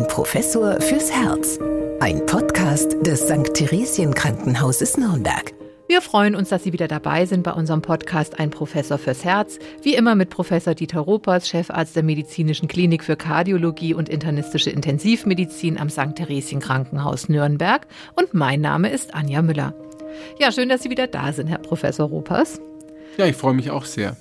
Ein Professor fürs Herz. Ein Podcast des St. Theresien Krankenhauses Nürnberg. Wir freuen uns, dass Sie wieder dabei sind bei unserem Podcast Ein Professor fürs Herz. Wie immer mit Professor Dieter Ropers, Chefarzt der Medizinischen Klinik für Kardiologie und internistische Intensivmedizin am St. Theresien Krankenhaus Nürnberg. Und mein Name ist Anja Müller. Ja, schön, dass Sie wieder da sind, Herr Professor Ropers. Ja, ich freue mich auch sehr.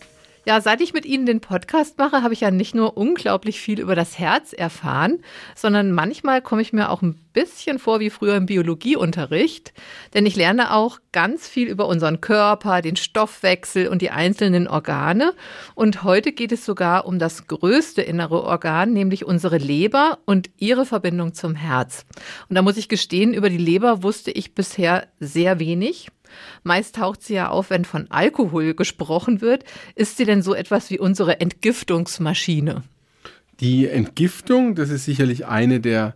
Ja, seit ich mit Ihnen den Podcast mache, habe ich ja nicht nur unglaublich viel über das Herz erfahren, sondern manchmal komme ich mir auch ein bisschen vor wie früher im Biologieunterricht, denn ich lerne auch ganz viel über unseren Körper, den Stoffwechsel und die einzelnen Organe. Und heute geht es sogar um das größte innere Organ, nämlich unsere Leber und ihre Verbindung zum Herz. Und da muss ich gestehen, über die Leber wusste ich bisher sehr wenig. Meist taucht sie ja auf, wenn von Alkohol gesprochen wird. Ist sie denn so etwas wie unsere Entgiftungsmaschine? Die Entgiftung, das ist sicherlich eine der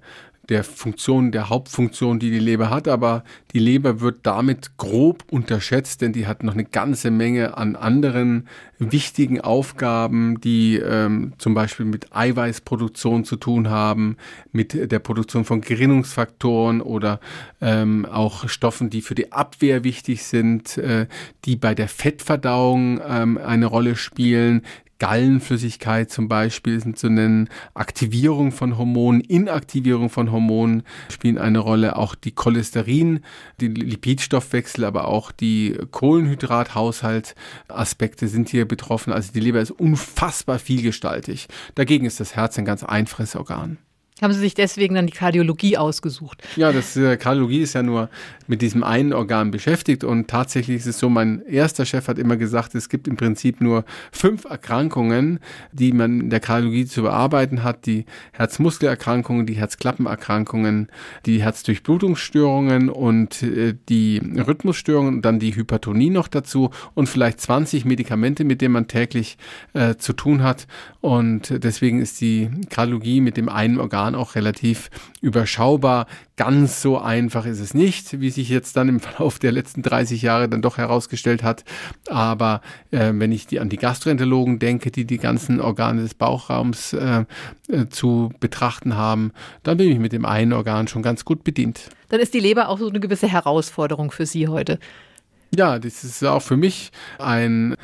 der Funktion, der Hauptfunktion, die die Leber hat, aber die Leber wird damit grob unterschätzt, denn die hat noch eine ganze Menge an anderen wichtigen Aufgaben, die ähm, zum Beispiel mit Eiweißproduktion zu tun haben, mit der Produktion von Gerinnungsfaktoren oder ähm, auch Stoffen, die für die Abwehr wichtig sind, äh, die bei der Fettverdauung ähm, eine Rolle spielen, Gallenflüssigkeit zum Beispiel sind zu nennen, Aktivierung von Hormonen, Inaktivierung von Hormonen spielen eine Rolle, auch die Cholesterin, die Lipidstoffwechsel, aber auch die Kohlenhydrathaushalt-Aspekte sind hier betroffen. Also die Leber ist unfassbar vielgestaltig. Dagegen ist das Herz ein ganz einfaches Organ. Haben Sie sich deswegen dann die Kardiologie ausgesucht? Ja, das äh, Kardiologie ist ja nur mit diesem einen Organ beschäftigt und tatsächlich ist es so, mein erster Chef hat immer gesagt, es gibt im Prinzip nur fünf Erkrankungen, die man in der Kardiologie zu bearbeiten hat. Die Herzmuskelerkrankungen, die Herzklappenerkrankungen, die Herzdurchblutungsstörungen und äh, die Rhythmusstörungen und dann die Hypertonie noch dazu und vielleicht 20 Medikamente, mit denen man täglich äh, zu tun hat. Und deswegen ist die Kardiologie mit dem einen Organ waren auch relativ überschaubar. Ganz so einfach ist es nicht, wie sich jetzt dann im Verlauf der letzten 30 Jahre dann doch herausgestellt hat. Aber äh, wenn ich die, an die Gastroenterologen denke, die die ganzen Organe des Bauchraums äh, äh, zu betrachten haben, dann bin ich mit dem einen Organ schon ganz gut bedient. Dann ist die Leber auch so eine gewisse Herausforderung für Sie heute. Ja, das ist auch für mich ein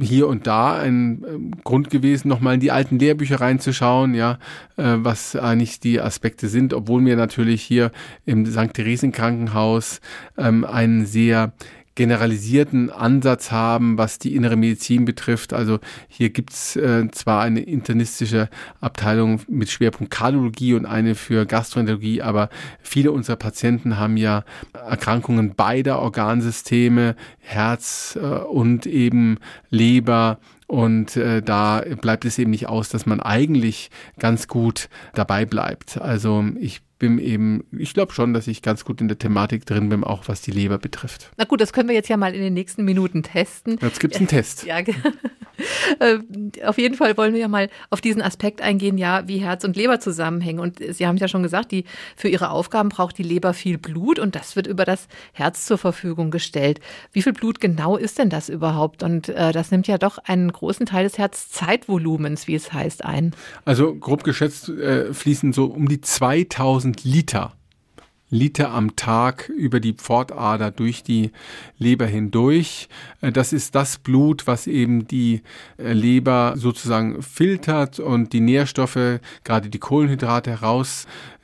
hier und da ein äh, Grund gewesen, nochmal in die alten Lehrbücher reinzuschauen, ja, äh, was eigentlich die Aspekte sind, obwohl mir natürlich hier im St. Theresien Krankenhaus ähm, einen sehr generalisierten Ansatz haben, was die innere Medizin betrifft. Also hier gibt's äh, zwar eine internistische Abteilung mit Schwerpunkt Kardiologie und eine für Gastroenterologie, aber viele unserer Patienten haben ja Erkrankungen beider Organsysteme, Herz äh, und eben Leber und äh, da bleibt es eben nicht aus, dass man eigentlich ganz gut dabei bleibt. Also ich bin eben, ich glaube schon, dass ich ganz gut in der Thematik drin bin, auch was die Leber betrifft. Na gut, das können wir jetzt ja mal in den nächsten Minuten testen. Jetzt gibt es einen Test. Ja, äh, auf jeden Fall wollen wir ja mal auf diesen Aspekt eingehen, ja, wie Herz und Leber zusammenhängen. Und Sie haben es ja schon gesagt, die, für Ihre Aufgaben braucht die Leber viel Blut und das wird über das Herz zur Verfügung gestellt. Wie viel Blut genau ist denn das überhaupt? Und äh, das nimmt ja doch einen großen Teil des Herzzeitvolumens, wie es heißt, ein. Also grob geschätzt äh, fließen so um die 2000 1000 Liter, Liter am Tag über die Pfortader durch die Leber hindurch. Äh, das ist das Blut, was eben die äh, Leber sozusagen filtert und die Nährstoffe, gerade die Kohlenhydrate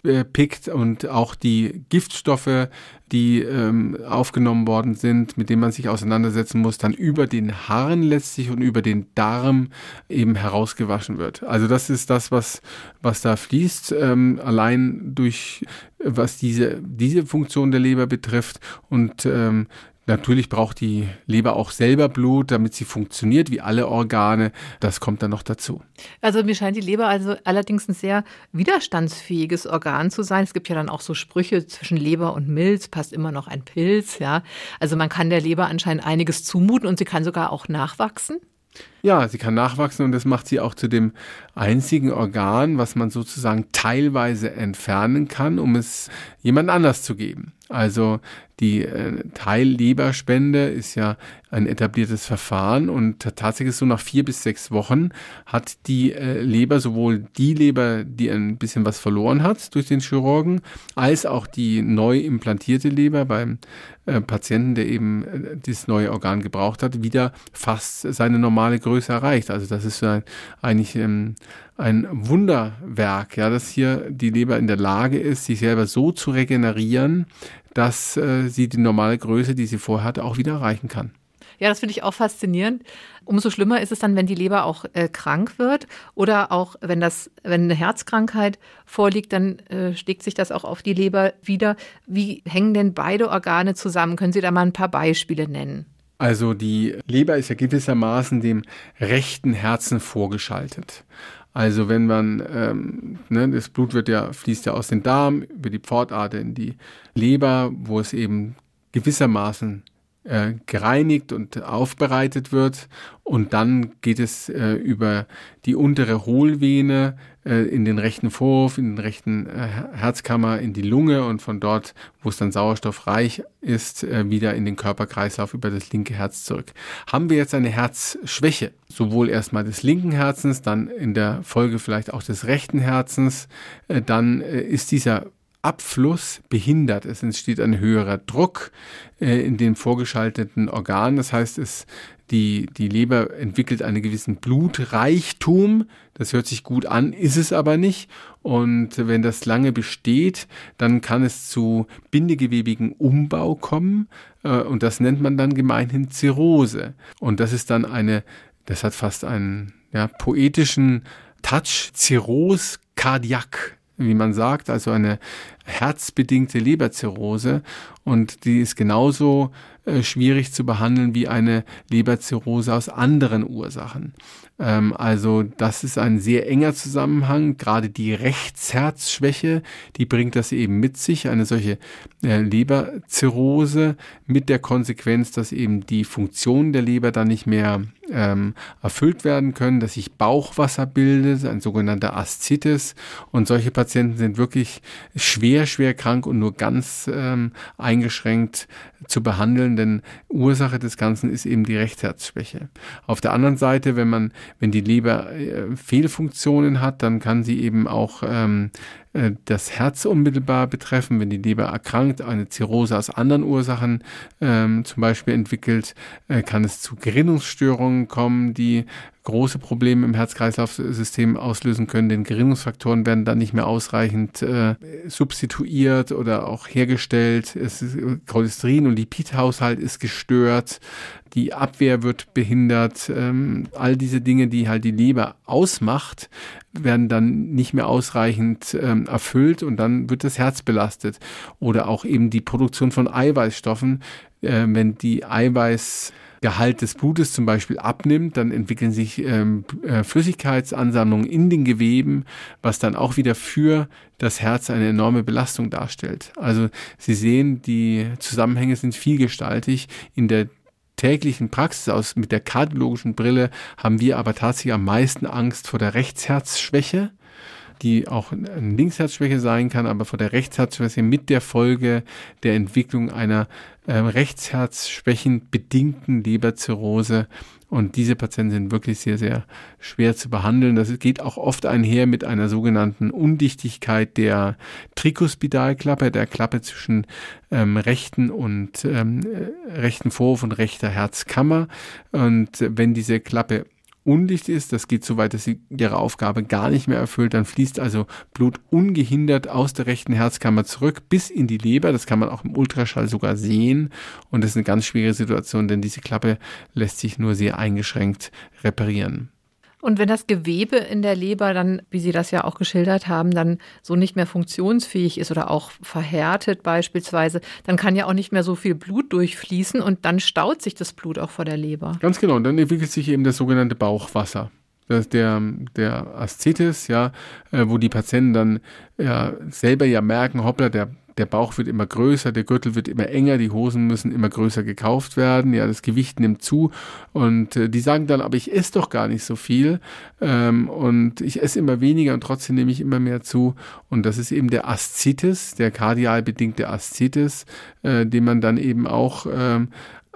herauspickt und auch die Giftstoffe die ähm, aufgenommen worden sind, mit denen man sich auseinandersetzen muss, dann über den Harn letztlich und über den Darm eben herausgewaschen wird. Also das ist das, was, was da fließt, ähm, allein durch was diese, diese Funktion der Leber betrifft. Und ähm, Natürlich braucht die Leber auch selber Blut, damit sie funktioniert, wie alle Organe. Das kommt dann noch dazu. Also mir scheint die Leber also allerdings ein sehr widerstandsfähiges Organ zu sein. Es gibt ja dann auch so Sprüche zwischen Leber und Milz, passt immer noch ein Pilz, ja. Also man kann der Leber anscheinend einiges zumuten und sie kann sogar auch nachwachsen. Ja, sie kann nachwachsen und das macht sie auch zu dem einzigen Organ, was man sozusagen teilweise entfernen kann, um es jemand anders zu geben. Also die äh, Teilleberspende ist ja ein etabliertes Verfahren und tatsächlich so nach vier bis sechs Wochen hat die äh, Leber sowohl die Leber, die ein bisschen was verloren hat durch den Chirurgen, als auch die neu implantierte Leber beim äh, Patienten, der eben äh, dieses neue Organ gebraucht hat, wieder fast seine normale Größe erreicht. Also das ist ein, eigentlich ähm, ein Wunderwerk, ja, dass hier die Leber in der Lage ist, sich selber so zu regenerieren, dass äh, sie die normale Größe, die sie vorher hatte, auch wieder erreichen kann. Ja, das finde ich auch faszinierend. Umso schlimmer ist es dann, wenn die Leber auch äh, krank wird oder auch wenn das, wenn eine Herzkrankheit vorliegt, dann äh, schlägt sich das auch auf die Leber wieder. Wie hängen denn beide Organe zusammen? Können Sie da mal ein paar Beispiele nennen? Also die Leber ist ja gewissermaßen dem rechten Herzen vorgeschaltet. Also wenn man, ähm, ne, das Blut wird ja, fließt ja aus dem Darm über die Pfortader in die Leber, wo es eben gewissermaßen äh, gereinigt und aufbereitet wird. Und dann geht es äh, über die untere Hohlvene äh, in den rechten Vorhof, in den rechten äh, Herzkammer, in die Lunge und von dort, wo es dann sauerstoffreich ist, äh, wieder in den Körperkreislauf über das linke Herz zurück. Haben wir jetzt eine Herzschwäche, sowohl erstmal des linken Herzens, dann in der Folge vielleicht auch des rechten Herzens, dann ist dieser Abfluss behindert. Es entsteht ein höherer Druck äh, in den vorgeschalteten Organen. Das heißt, es, die, die Leber entwickelt einen gewissen Blutreichtum. Das hört sich gut an, ist es aber nicht. Und wenn das lange besteht, dann kann es zu bindegewebigen Umbau kommen. Äh, und das nennt man dann gemeinhin Zirrhose. Und das ist dann eine, das hat fast einen ja, poetischen Touch, Zirrhose cardiaque wie man sagt, also eine herzbedingte Leberzirrhose und die ist genauso äh, schwierig zu behandeln wie eine Leberzirrhose aus anderen Ursachen. Ähm, also das ist ein sehr enger Zusammenhang. Gerade die Rechtsherzschwäche, die bringt das eben mit sich, eine solche äh, Leberzirrhose mit der Konsequenz, dass eben die Funktionen der Leber dann nicht mehr ähm, erfüllt werden können, dass sich Bauchwasser bildet, ein sogenannter Aszites. Und solche Patienten sind wirklich schwer, schwer krank und nur ganz ähm, eingeschränkt zu behandeln, denn Ursache des Ganzen ist eben die Rechtsherzschwäche. Auf der anderen Seite, wenn man, wenn die Leber äh, Fehlfunktionen hat, dann kann sie eben auch ähm, äh, das Herz unmittelbar betreffen, wenn die Leber erkrankt, eine Zirrhose aus anderen Ursachen ähm, zum Beispiel entwickelt, äh, kann es zu Gerinnungsstörungen kommen, die große Probleme im Herz-Kreislauf-System auslösen können. Denn Gerinnungsfaktoren werden dann nicht mehr ausreichend äh, substituiert oder auch hergestellt. Es ist, Cholesterin- und Lipidhaushalt ist gestört die Abwehr wird behindert, ähm, all diese Dinge, die halt die Leber ausmacht, werden dann nicht mehr ausreichend ähm, erfüllt und dann wird das Herz belastet. Oder auch eben die Produktion von Eiweißstoffen, äh, wenn die Eiweiß Gehalt des Blutes zum Beispiel abnimmt, dann entwickeln sich ähm, äh, Flüssigkeitsansammlungen in den Geweben, was dann auch wieder für das Herz eine enorme Belastung darstellt. Also Sie sehen, die Zusammenhänge sind vielgestaltig. In der täglichen Praxis aus mit der kardiologischen Brille haben wir aber tatsächlich am meisten Angst vor der Rechtsherzschwäche, die auch eine Linksherzschwäche sein kann, aber vor der Rechtsherzschwäche mit der Folge der Entwicklung einer äh, Rechtsherzschwächen bedingten Leberzirrhose und diese Patienten sind wirklich sehr, sehr schwer zu behandeln. Das geht auch oft einher mit einer sogenannten Undichtigkeit der Trikospidalklappe, der Klappe zwischen ähm, rechten und ähm, äh, rechten Vorhof und rechter Herzkammer. Und wenn diese Klappe undicht ist, das geht so weit, dass sie ihre Aufgabe gar nicht mehr erfüllt, dann fließt also Blut ungehindert aus der rechten Herzkammer zurück bis in die Leber. Das kann man auch im Ultraschall sogar sehen. Und das ist eine ganz schwere Situation, denn diese Klappe lässt sich nur sehr eingeschränkt reparieren. Und wenn das Gewebe in der Leber dann, wie Sie das ja auch geschildert haben, dann so nicht mehr funktionsfähig ist oder auch verhärtet beispielsweise, dann kann ja auch nicht mehr so viel Blut durchfließen und dann staut sich das Blut auch vor der Leber. Ganz genau, und dann entwickelt sich eben das sogenannte Bauchwasser. Das der, der Aszites, ja, äh, wo die Patienten dann ja, selber ja merken, hoppla, der der Bauch wird immer größer, der Gürtel wird immer enger, die Hosen müssen immer größer gekauft werden, ja, das Gewicht nimmt zu. Und äh, die sagen dann, aber ich esse doch gar nicht so viel ähm, und ich esse immer weniger und trotzdem nehme ich immer mehr zu. Und das ist eben der Aszites, der kardial bedingte Aszites, äh, den man dann eben auch ähm,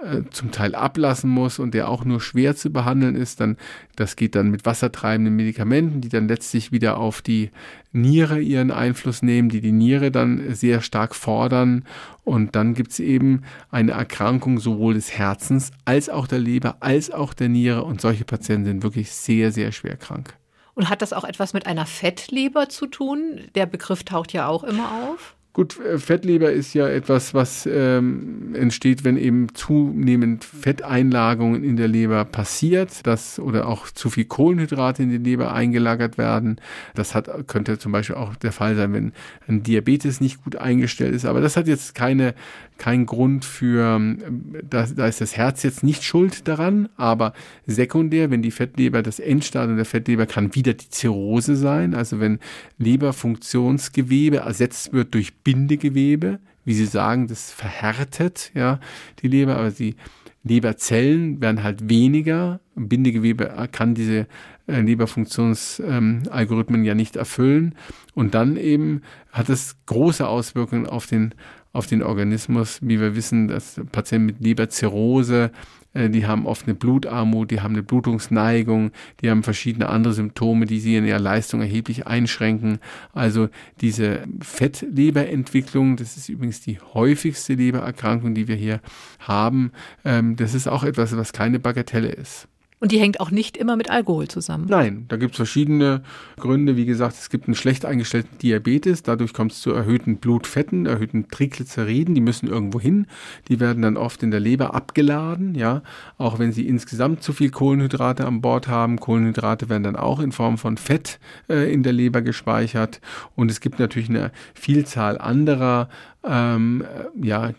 äh, zum Teil ablassen muss und der auch nur schwer zu behandeln ist, dann das geht dann mit wassertreibenden Medikamenten, die dann letztlich wieder auf die Niere ihren Einfluss nehmen, die die Niere dann sehr stark fordern und dann gibt es eben eine Erkrankung sowohl des Herzens als auch der Leber als auch der Niere und solche Patienten sind wirklich sehr sehr schwer krank. Und hat das auch etwas mit einer Fettleber zu tun? Der Begriff taucht ja auch immer auf. Gut, äh, Fettleber ist ja etwas, was ähm, entsteht, wenn eben zunehmend Fetteinlagerungen in der Leber passiert, das oder auch zu viel Kohlenhydrate in die Leber eingelagert werden. Das hat, könnte zum Beispiel auch der Fall sein, wenn ein Diabetes nicht gut eingestellt ist. Aber das hat jetzt keine kein Grund für, ähm, da, da ist das Herz jetzt nicht schuld daran, aber sekundär, wenn die Fettleber, das Endstadium der Fettleber kann wieder die Zirrhose sein, also wenn Leberfunktionsgewebe ersetzt wird durch Bindegewebe, wie Sie sagen, das verhärtet ja die Leber, aber die Leberzellen werden halt weniger. Bindegewebe kann diese äh, Leberfunktionsalgorithmen ähm, ja nicht erfüllen. Und dann eben hat es große Auswirkungen auf den auf den Organismus. Wie wir wissen, dass Patienten mit Leberzirrhose, die haben oft eine Blutarmut, die haben eine Blutungsneigung, die haben verschiedene andere Symptome, die sie in ihrer Leistung erheblich einschränken. Also diese Fettleberentwicklung, das ist übrigens die häufigste Lebererkrankung, die wir hier haben, ähm, das ist auch etwas, was keine Bagatelle ist. Und die hängt auch nicht immer mit Alkohol zusammen. Nein, da gibt es verschiedene Gründe. Wie gesagt, es gibt einen schlecht eingestellten Diabetes. Dadurch kommt es zu erhöhten Blutfetten, erhöhten Triglyceriden. Die müssen irgendwo hin. Die werden dann oft in der Leber abgeladen. Ja, auch wenn sie insgesamt zu viel Kohlenhydrate an Bord haben. Kohlenhydrate werden dann auch in Form von Fett äh, in der Leber gespeichert. Und es gibt natürlich eine Vielzahl anderer ähm, ja,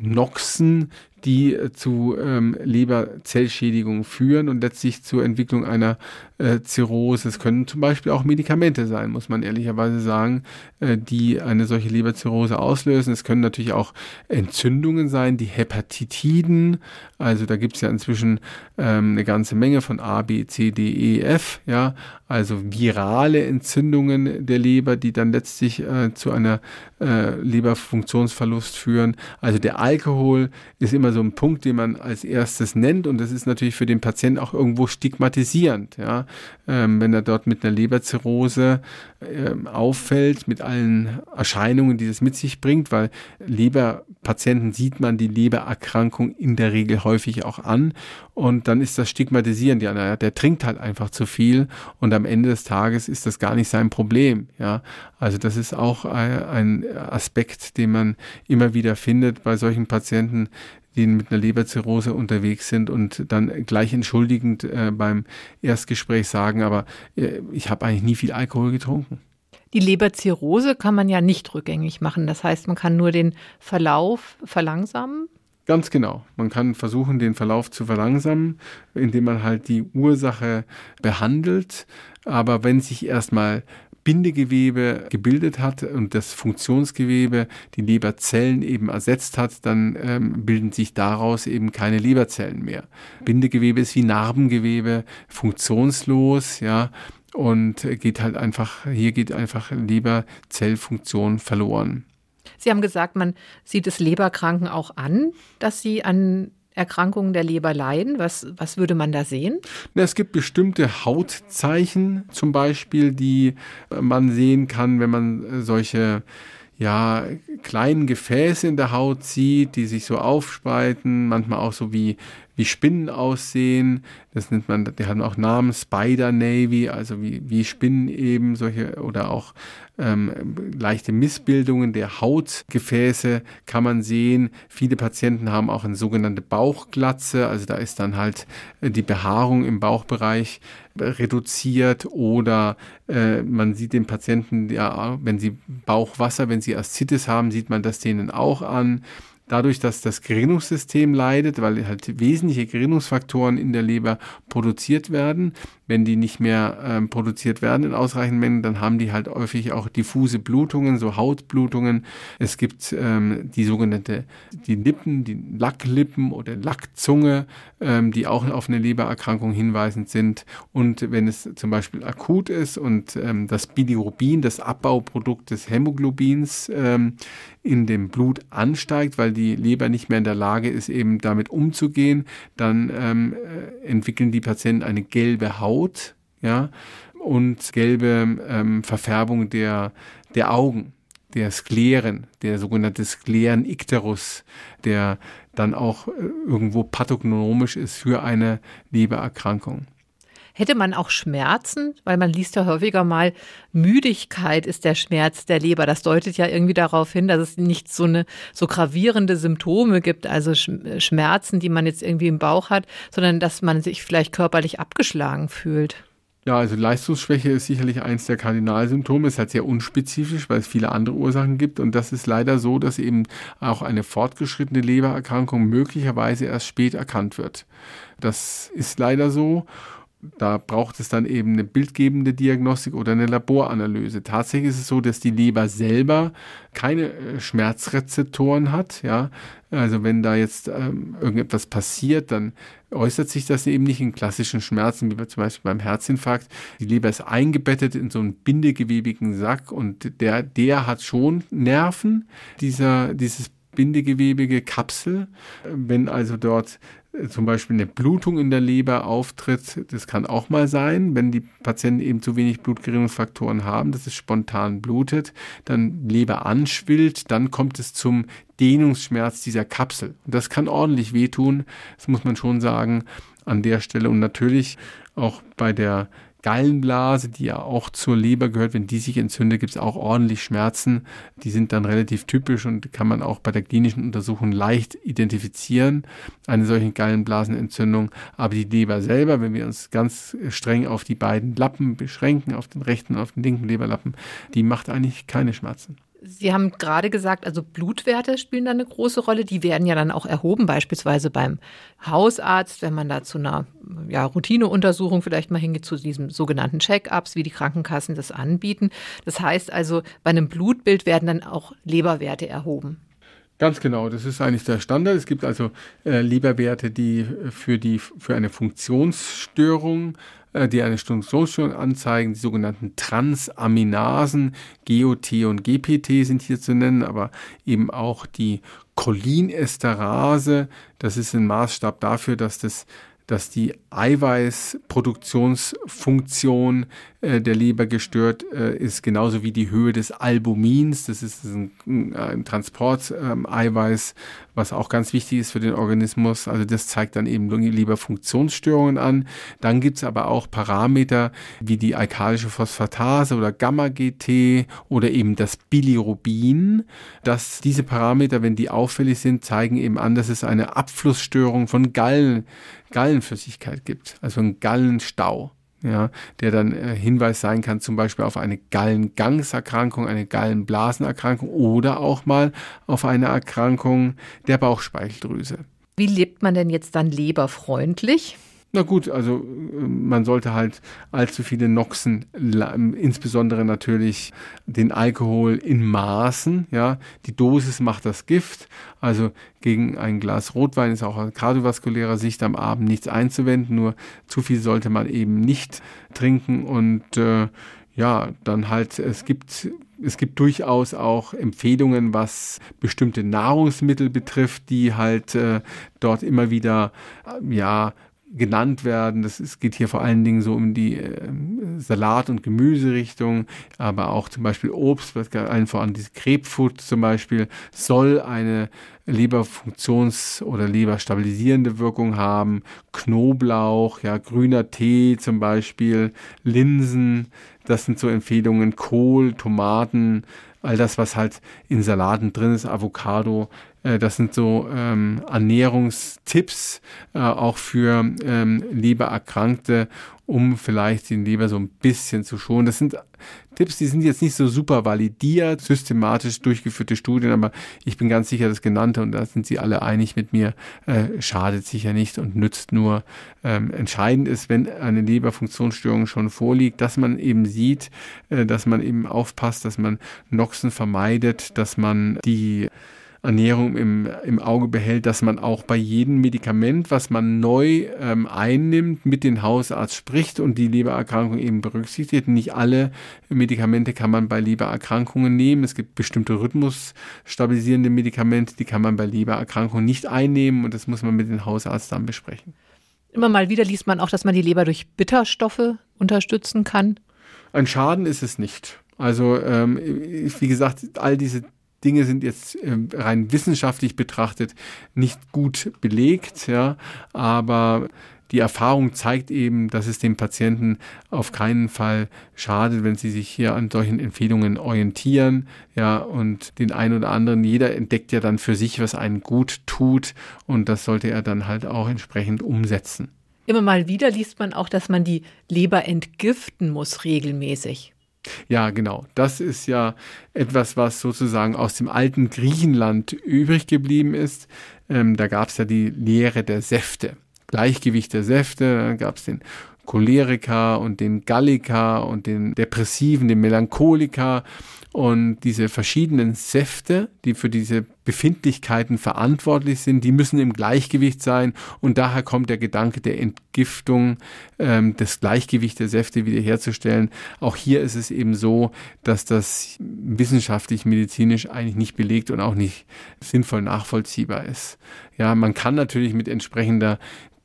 Noxen, die äh, zu ähm, Leberzellschädigungen führen und letztlich zur Entwicklung einer äh, Zirrhose. Es können zum Beispiel auch Medikamente sein, muss man ehrlicherweise sagen, äh, die eine solche Leberzirrhose auslösen. Es können natürlich auch Entzündungen sein, die Hepatitiden. Also da gibt es ja inzwischen ähm, eine ganze Menge von A, B, C, D, E, F. Ja, also virale Entzündungen der Leber, die dann letztlich äh, zu einer äh, Leberfunktionsverlust führen. Also der Alkohol ist immer so ein Punkt, den man als erstes nennt. Und das ist natürlich für den Patienten auch irgendwo stigmatisierend, ja, ähm, wenn er dort mit einer Leberzirrhose ähm, auffällt, mit allen Erscheinungen, die das mit sich bringt, weil Leberpatienten sieht man die Lebererkrankung in der Regel häufig auch an. Und dann ist das stigmatisierend, ja, naja, der trinkt halt einfach zu viel und am Ende des Tages ist das gar nicht sein Problem, ja. Also das ist auch ein Aspekt, den man immer wieder findet bei solchen Patienten, die mit einer Leberzirrhose unterwegs sind und dann gleich entschuldigend äh, beim Erstgespräch sagen, aber äh, ich habe eigentlich nie viel Alkohol getrunken. Die Leberzirrhose kann man ja nicht rückgängig machen. Das heißt, man kann nur den Verlauf verlangsamen. Ganz genau. Man kann versuchen, den Verlauf zu verlangsamen, indem man halt die Ursache behandelt. Aber wenn sich erstmal Bindegewebe gebildet hat und das Funktionsgewebe die Leberzellen eben ersetzt hat, dann ähm, bilden sich daraus eben keine Leberzellen mehr. Bindegewebe ist wie Narbengewebe, funktionslos, ja, und geht halt einfach, hier geht einfach Leberzellfunktion verloren. Sie haben gesagt, man sieht es Leberkranken auch an, dass sie an Erkrankungen der Leber leiden? Was, was würde man da sehen? Es gibt bestimmte Hautzeichen zum Beispiel, die man sehen kann, wenn man solche ja, kleinen Gefäße in der Haut sieht, die sich so aufspalten, manchmal auch so wie, wie Spinnen aussehen. Das nennt man, die haben auch Namen, Spider Navy, also wie, wie Spinnen eben, solche oder auch ähm, leichte Missbildungen der Hautgefäße kann man sehen. Viele Patienten haben auch eine sogenannte Bauchglatze, also da ist dann halt äh, die Behaarung im Bauchbereich äh, reduziert oder äh, man sieht den Patienten, ja, wenn sie Bauchwasser, wenn sie Aszites haben, sieht man das denen auch an. Dadurch, dass das Gerinnungssystem leidet, weil halt wesentliche Gerinnungsfaktoren in der Leber produziert werden. Wenn die nicht mehr ähm, produziert werden in ausreichenden Mengen, dann haben die halt häufig auch diffuse Blutungen, so Hautblutungen. Es gibt ähm, die sogenannte, die Lippen, die Lacklippen oder Lackzunge, ähm, die auch auf eine Lebererkrankung hinweisend sind. Und wenn es zum Beispiel akut ist und ähm, das Bilirubin, das Abbauprodukt des Hämoglobins, ähm, in dem Blut ansteigt, weil die Leber nicht mehr in der Lage ist, eben damit umzugehen, dann ähm, äh, entwickeln die Patienten eine gelbe Haut, ja, und gelbe ähm, Verfärbung der, der Augen, der Skleren, der sogenannte Skleren-Icterus, der dann auch äh, irgendwo pathognomisch ist für eine Lebererkrankung. Hätte man auch Schmerzen? Weil man liest ja häufiger mal, Müdigkeit ist der Schmerz der Leber. Das deutet ja irgendwie darauf hin, dass es nicht so eine so gravierende Symptome gibt, also Schmerzen, die man jetzt irgendwie im Bauch hat, sondern dass man sich vielleicht körperlich abgeschlagen fühlt. Ja, also Leistungsschwäche ist sicherlich eins der Kardinalsymptome. Es ist halt sehr unspezifisch, weil es viele andere Ursachen gibt. Und das ist leider so, dass eben auch eine fortgeschrittene Lebererkrankung möglicherweise erst spät erkannt wird. Das ist leider so da braucht es dann eben eine bildgebende Diagnostik oder eine Laboranalyse. Tatsächlich ist es so, dass die Leber selber keine äh, Schmerzrezeptoren hat. Ja, also wenn da jetzt ähm, irgendetwas passiert, dann äußert sich das eben nicht in klassischen Schmerzen, wie zum Beispiel beim Herzinfarkt. Die Leber ist eingebettet in so einen bindegewebigen Sack und der, der hat schon Nerven, dieser, dieses bindegewebige Kapsel. Wenn also dort zum Beispiel eine Blutung in der Leber auftritt, das kann auch mal sein, wenn die Patienten eben zu wenig Blutgerinnungsfaktoren haben, dass es spontan blutet, dann Leber anschwillt, dann kommt es zum Dehnungsschmerz dieser Kapsel. Und das kann ordentlich wehtun, das muss man schon sagen an der Stelle. Und natürlich auch bei der Gallenblase, die ja auch zur Leber gehört, wenn die sich entzündet, gibt es auch ordentlich Schmerzen. Die sind dann relativ typisch und kann man auch bei der klinischen Untersuchung leicht identifizieren, eine solche Gallenblasenentzündung. Aber die Leber selber, wenn wir uns ganz streng auf die beiden Lappen beschränken, auf den rechten und auf den linken Leberlappen, die macht eigentlich keine Schmerzen. Sie haben gerade gesagt, also Blutwerte spielen da eine große Rolle. Die werden ja dann auch erhoben, beispielsweise beim Hausarzt, wenn man da zu einer ja, Routineuntersuchung vielleicht mal hingeht, zu diesen sogenannten Check-ups, wie die Krankenkassen das anbieten. Das heißt also, bei einem Blutbild werden dann auch Leberwerte erhoben. Ganz genau, das ist eigentlich der Standard. Es gibt also äh, Leberwerte, die für, die für eine Funktionsstörung die eine Funktionsstörung anzeigen. Die sogenannten Transaminasen, GOT und GPT sind hier zu nennen, aber eben auch die Cholinesterase. Das ist ein Maßstab dafür, dass das dass die Eiweißproduktionsfunktion äh, der Leber gestört äh, ist, genauso wie die Höhe des Albumins. Das ist ein, ein Transport-Eiweiß, ähm, was auch ganz wichtig ist für den Organismus. Also das zeigt dann eben Leberfunktionsstörungen an. Dann gibt es aber auch Parameter wie die alkalische Phosphatase oder Gamma-GT oder eben das Bilirubin. Dass diese Parameter, wenn die auffällig sind, zeigen eben an, dass es eine Abflussstörung von Gallen, Gallenflüssigkeit gibt, also ein Gallenstau ja, der dann äh, Hinweis sein kann, zum Beispiel auf eine Gallengangserkrankung, eine Gallenblasenerkrankung oder auch mal auf eine Erkrankung der Bauchspeicheldrüse. Wie lebt man denn jetzt dann leberfreundlich? Na gut, also äh, man sollte halt allzu viele Noxen, insbesondere natürlich den Alkohol in Maßen, ja. Die Dosis macht das Gift. Also gegen ein Glas Rotwein ist auch aus kardiovaskulärer Sicht am Abend nichts einzuwenden, nur zu viel sollte man eben nicht trinken und äh, ja, dann halt, es gibt es gibt durchaus auch Empfehlungen, was bestimmte Nahrungsmittel betrifft, die halt äh, dort immer wieder äh, ja genannt werden. Das, es geht hier vor allen Dingen so um die äh, Salat- und Gemüserichtung, aber auch zum Beispiel Obst, was allen voran diese Krebfood zum Beispiel, soll eine Leberfunktions- oder leberstabilisierende Wirkung haben. Knoblauch, ja, grüner Tee zum Beispiel, Linsen, das sind so Empfehlungen, Kohl, Tomaten, all das, was halt in Salaten drin ist, Avocado, das sind so ähm, Ernährungstipps äh, auch für ähm, Lebererkrankte, um vielleicht die Leber so ein bisschen zu schonen. Das sind Tipps, die sind jetzt nicht so super validiert, systematisch durchgeführte Studien, aber ich bin ganz sicher, das Genannte, und da sind Sie alle einig mit mir, äh, schadet sicher nicht und nützt nur. Ähm, entscheidend ist, wenn eine Leberfunktionsstörung schon vorliegt, dass man eben sieht, äh, dass man eben aufpasst, dass man Noxen vermeidet, dass man die Ernährung im, im Auge behält, dass man auch bei jedem Medikament, was man neu ähm, einnimmt, mit dem Hausarzt spricht und die Lebererkrankung eben berücksichtigt. Nicht alle Medikamente kann man bei Lebererkrankungen nehmen. Es gibt bestimmte rhythmusstabilisierende Medikamente, die kann man bei Lebererkrankungen nicht einnehmen und das muss man mit dem Hausarzt dann besprechen. Immer mal wieder liest man auch, dass man die Leber durch Bitterstoffe unterstützen kann. Ein Schaden ist es nicht. Also ähm, wie gesagt, all diese Dinge sind jetzt äh, rein wissenschaftlich betrachtet nicht gut belegt, ja, aber die Erfahrung zeigt eben, dass es dem Patienten auf keinen Fall schadet, wenn sie sich hier an solchen Empfehlungen orientieren, ja, und den einen oder anderen, jeder entdeckt ja dann für sich, was einen gut tut, und das sollte er dann halt auch entsprechend umsetzen. Immer mal wieder liest man auch, dass man die Leber entgiften muss regelmäßig. Ja, genau. Das ist ja etwas, was sozusagen aus dem alten Griechenland übrig geblieben ist. Ähm, da gab es ja die Lehre der Säfte. Gleichgewicht der Säfte, dann gab es den Choleriker und den Galliker und den Depressiven, den Melancholiker und diese verschiedenen Säfte, die für diese Befindlichkeiten verantwortlich sind, die müssen im Gleichgewicht sein. Und daher kommt der Gedanke der Entgiftung, ähm, das Gleichgewicht der Säfte wiederherzustellen. Auch hier ist es eben so, dass das wissenschaftlich, medizinisch eigentlich nicht belegt und auch nicht sinnvoll nachvollziehbar ist. Ja, man kann natürlich mit entsprechender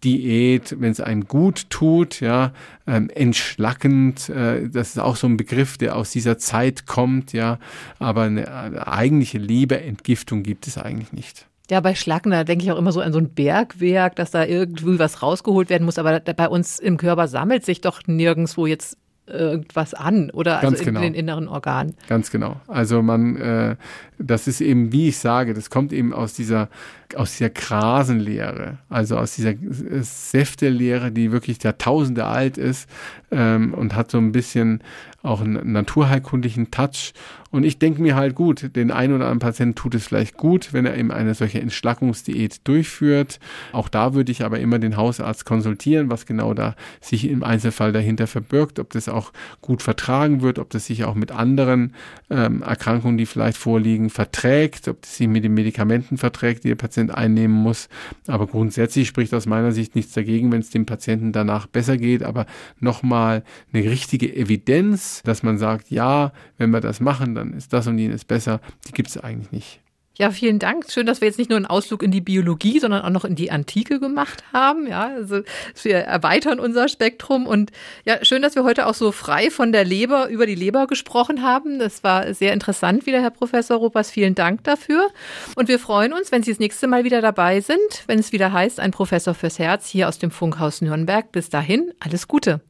Diät, wenn es einem gut tut, ja, ähm, entschlackend, äh, das ist auch so ein Begriff, der aus dieser Zeit kommt, ja, aber eine, eine eigentliche Leberentgiftung gibt es eigentlich nicht. Ja, bei Schlacken, da denke ich auch immer so an so ein Bergwerk, dass da irgendwie was rausgeholt werden muss, aber bei uns im Körper sammelt sich doch nirgendwo jetzt irgendwas an oder also in, genau. in, den inneren Organen. Ganz genau. Also man, äh, das ist eben, wie ich sage, das kommt eben aus dieser aus dieser Krasenlehre, also aus dieser Säftelehre, die wirklich Jahrtausende alt ist ähm, und hat so ein bisschen auch einen naturheilkundlichen Touch. Und ich denke mir halt gut, den einen oder anderen Patienten tut es vielleicht gut, wenn er eben eine solche Entschlackungsdiät durchführt. Auch da würde ich aber immer den Hausarzt konsultieren, was genau da sich im Einzelfall dahinter verbirgt, ob das auch gut vertragen wird, ob das sich auch mit anderen ähm, Erkrankungen, die vielleicht vorliegen, verträgt, ob das sich mit den Medikamenten verträgt, die der Patient einnehmen muss. Aber grundsätzlich spricht aus meiner Sicht nichts dagegen, wenn es dem Patienten danach besser geht. Aber nochmal eine richtige Evidenz, dass man sagt, ja, wenn wir das machen, dann ist das und jenes besser, die gibt es eigentlich nicht. Ja, vielen Dank. Schön, dass wir jetzt nicht nur einen Ausflug in die Biologie, sondern auch noch in die Antike gemacht haben. Ja, also wir erweitern unser Spektrum und ja, schön, dass wir heute auch so frei von der Leber über die Leber gesprochen haben. Das war sehr interessant wieder, Herr Professor Ruppers. Vielen Dank dafür. Und wir freuen uns, wenn Sie das nächste Mal wieder dabei sind, wenn es wieder heißt, ein Professor fürs Herz hier aus dem Funkhaus Nürnberg. Bis dahin, alles Gute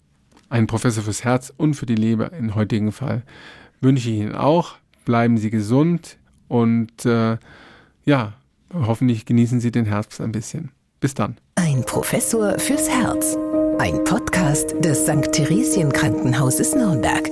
ein Professor fürs Herz und für die Leber im heutigen Fall wünsche ich Ihnen auch. Bleiben Sie gesund und äh, ja, hoffentlich genießen Sie den Herbst ein bisschen. Bis dann. Ein Professor fürs Herz. Ein Podcast des St. Theresien Krankenhauses Nürnberg.